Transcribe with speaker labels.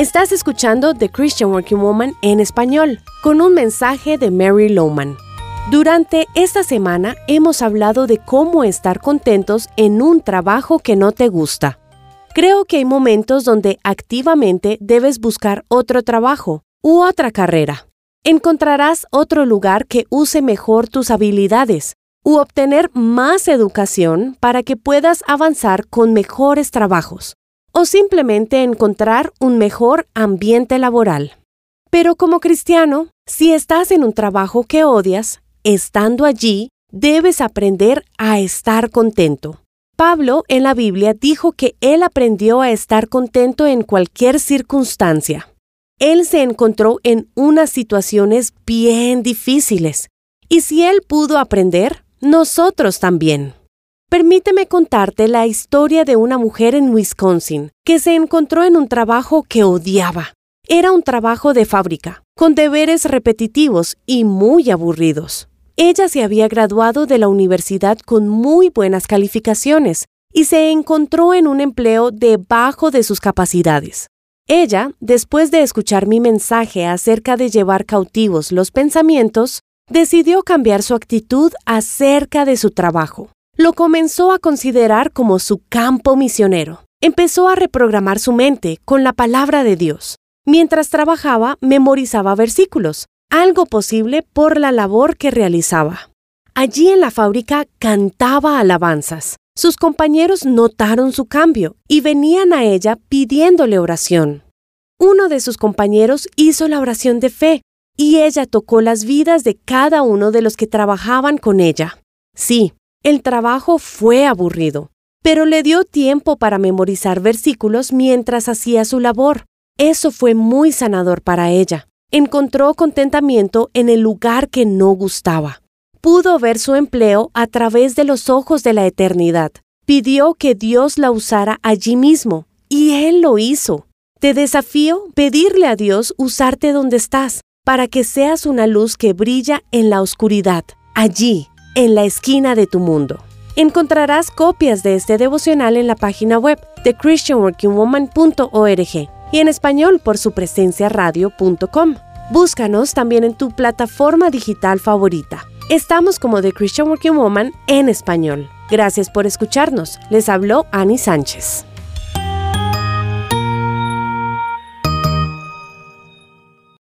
Speaker 1: Estás escuchando The Christian Working Woman en español, con un mensaje de Mary Lowman. Durante esta semana hemos hablado de cómo estar contentos en un trabajo que no te gusta. Creo que hay momentos donde activamente debes buscar otro trabajo u otra carrera. Encontrarás otro lugar que use mejor tus habilidades u obtener más educación para que puedas avanzar con mejores trabajos o simplemente encontrar un mejor ambiente laboral. Pero como cristiano, si estás en un trabajo que odias, estando allí, debes aprender a estar contento. Pablo en la Biblia dijo que él aprendió a estar contento en cualquier circunstancia. Él se encontró en unas situaciones bien difíciles, y si él pudo aprender, nosotros también. Permíteme contarte la historia de una mujer en Wisconsin que se encontró en un trabajo que odiaba. Era un trabajo de fábrica, con deberes repetitivos y muy aburridos. Ella se había graduado de la universidad con muy buenas calificaciones y se encontró en un empleo debajo de sus capacidades. Ella, después de escuchar mi mensaje acerca de llevar cautivos los pensamientos, decidió cambiar su actitud acerca de su trabajo lo comenzó a considerar como su campo misionero. Empezó a reprogramar su mente con la palabra de Dios. Mientras trabajaba, memorizaba versículos, algo posible por la labor que realizaba. Allí en la fábrica cantaba alabanzas. Sus compañeros notaron su cambio y venían a ella pidiéndole oración. Uno de sus compañeros hizo la oración de fe y ella tocó las vidas de cada uno de los que trabajaban con ella. Sí, el trabajo fue aburrido, pero le dio tiempo para memorizar versículos mientras hacía su labor. Eso fue muy sanador para ella. Encontró contentamiento en el lugar que no gustaba. Pudo ver su empleo a través de los ojos de la eternidad. Pidió que Dios la usara allí mismo, y Él lo hizo. Te desafío pedirle a Dios usarte donde estás, para que seas una luz que brilla en la oscuridad, allí, en la esquina de tu mundo. Encontrarás copias de este devocional en la página web de christianworkingwoman.org y en español por su presencia radio.com. Búscanos también en tu plataforma digital favorita. Estamos como The Christian Working Woman en español. Gracias por escucharnos. Les habló Annie Sánchez.